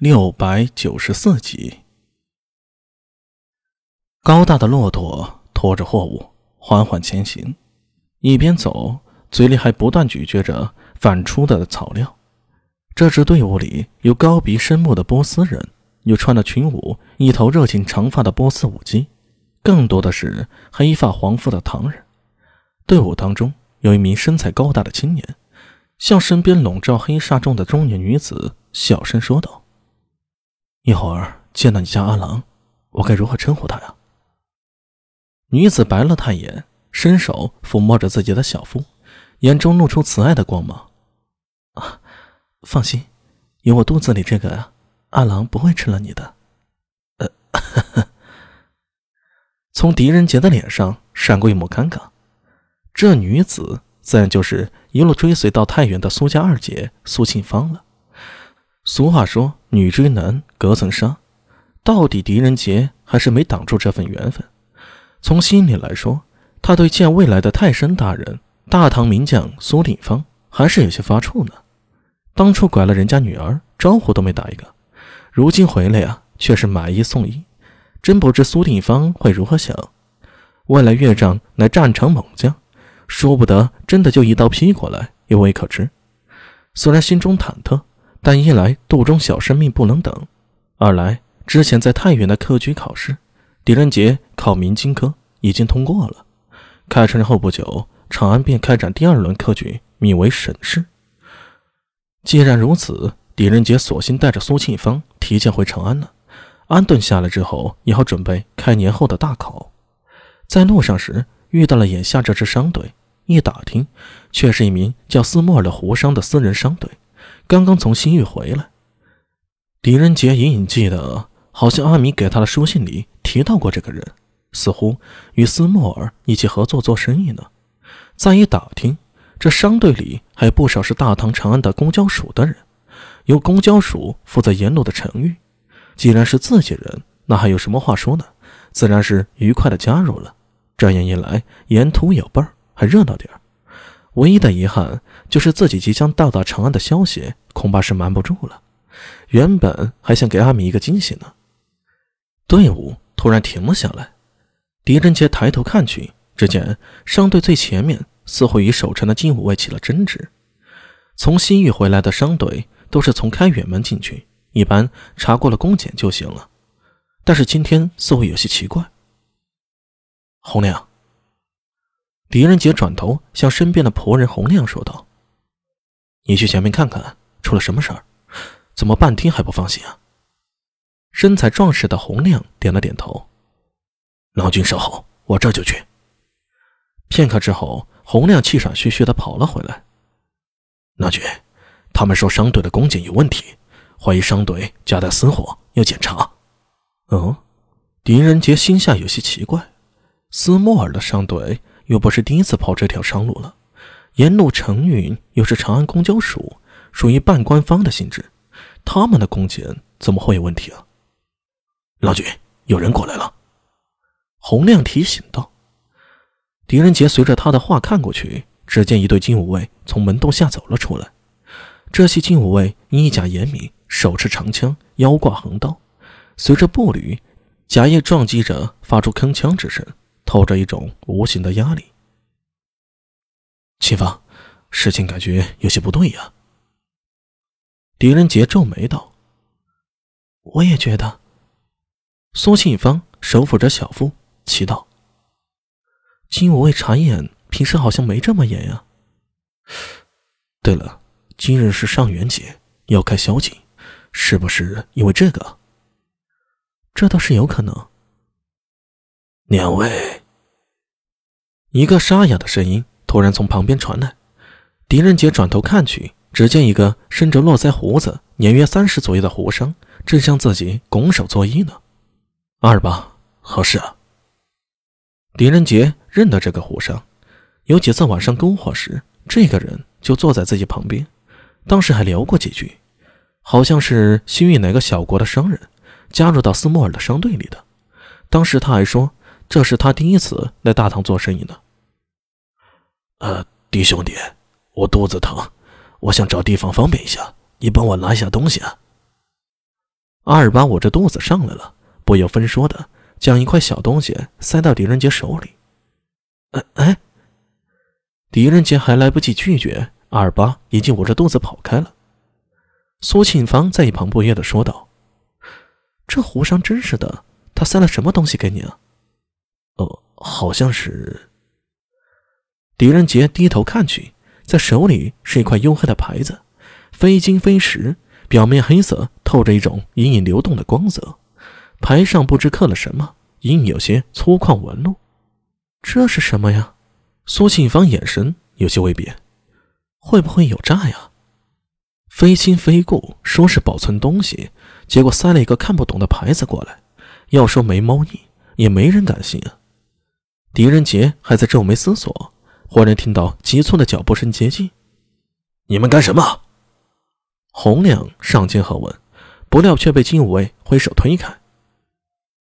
六百九十四集，高大的骆驼拖着货物缓缓前行，一边走，嘴里还不断咀嚼着反出的草料。这支队伍里有高鼻深目的波斯人，有穿了裙舞、一头热情长发的波斯舞姬，更多的是黑发黄肤的唐人。队伍当中有一名身材高大的青年，向身边笼罩黑纱中的中年女子小声说道。一会儿见到你家阿郎，我该如何称呼他呀？女子白了他一眼，伸手抚摸着自己的小腹，眼中露出慈爱的光芒。啊，放心，有我肚子里这个呀，阿郎不会吃了你的。从狄仁杰的脸上闪过一抹尴尬。这女子自然就是一路追随到太原的苏家二姐苏庆芳了。俗话说。女追男隔层纱，到底狄仁杰还是没挡住这份缘分。从心里来说，他对见未来的泰山大人、大唐名将苏定方还是有些发怵呢。当初拐了人家女儿，招呼都没打一个，如今回来呀，却是买一送一。真不知苏定方会如何想。未来岳丈乃战场猛将，说不得真的就一刀劈过来，也未可知。虽然心中忐忑。但一来肚中小生命不能等，二来之前在太原的科举考试，狄仁杰考明经科已经通过了。开城后不久，长安便开展第二轮科举，名为省试。既然如此，狄仁杰索性带着苏庆芳提前回长安了。安顿下来之后，也好准备开年后的大考。在路上时遇到了眼下这支商队，一打听，却是一名叫斯莫尔的胡商的私人商队。刚刚从西域回来，狄仁杰隐隐记得，好像阿米给他的书信里提到过这个人，似乎与斯莫尔一起合作做生意呢。再一打听，这商队里还有不少是大唐长安的公交署的人，由公交署负责沿路的程序。既然是自己人，那还有什么话说呢？自然是愉快的加入了。这样一来，沿途有伴儿，还热闹点儿。唯一的遗憾就是自己即将到达长安的消息，恐怕是瞒不住了。原本还想给阿米一个惊喜呢。队伍突然停了下来，狄仁杰抬头看去，只见商队最前面似乎与守城的金吾卫起了争执。从西域回来的商队都是从开远门进去，一般查过了公检就行了。但是今天似乎有些奇怪。红娘。狄仁杰转头向身边的仆人洪亮说道：“你去前面看看，出了什么事儿？怎么半天还不放心啊？”身材壮实的洪亮点了点头：“郎君稍后，我这就去。”片刻之后，洪亮气喘吁吁的跑了回来：“郎君，他们说商队的弓箭有问题，怀疑商队夹带私货，要检查。”嗯，狄仁杰心下有些奇怪，斯莫尔的商队。又不是第一次跑这条商路了，沿路承运又是长安公交署，属于半官方的性质，他们的工钱怎么会有问题啊？老君，有人过来了。洪亮提醒道。狄仁杰随着他的话看过去，只见一队金吾卫从门洞下走了出来。这些金吾卫衣甲严明，手持长枪，腰挂横刀，随着步履，甲叶撞击着，发出铿锵之声。透着一种无形的压力。秦芳，事情感觉有些不对呀。狄仁杰皱眉道：“我也觉得。”苏庆芳手抚着小腹，祈祷：“金吾卫查验平时好像没这么严呀。”对了，今日是上元节，要开宵禁，是不是因为这个？这倒是有可能。两位。一个沙哑的声音突然从旁边传来，狄仁杰转头看去，只见一个身着络腮胡子、年约三十左右的胡商正向自己拱手作揖呢。二八，何事啊？狄仁杰认得这个胡商，有几次晚上篝火时，这个人就坐在自己旁边，当时还聊过几句，好像是西域哪个小国的商人，加入到斯莫尔的商队里的。当时他还说。这是他第一次来大唐做生意呢。呃，弟兄弟，我肚子疼，我想找地方方便一下，你帮我拿一下东西啊。阿尔巴捂着肚子上来了，不由分说的将一块小东西塞到狄仁杰手里。哎哎！狄仁杰还来不及拒绝，阿尔巴已经捂着肚子跑开了。苏庆芳在一旁不悦的说道：“这胡商真是的，他塞了什么东西给你啊？”“哦，好像是。”狄仁杰低头看去，在手里是一块黝黑的牌子，非金非石，表面黑色，透着一种隐隐流动的光泽。牌上不知刻了什么，隐隐有些粗犷纹路。这是什么呀？苏庆芳眼神有些微变，会不会有诈呀？非亲非故，说是保存东西，结果塞了一个看不懂的牌子过来。要说没猫腻，也没人敢信啊。狄仁杰还在皱眉思索。忽然听到急促的脚步声接近，你们干什么？洪亮上前喝问，不料却被金无畏挥手推开。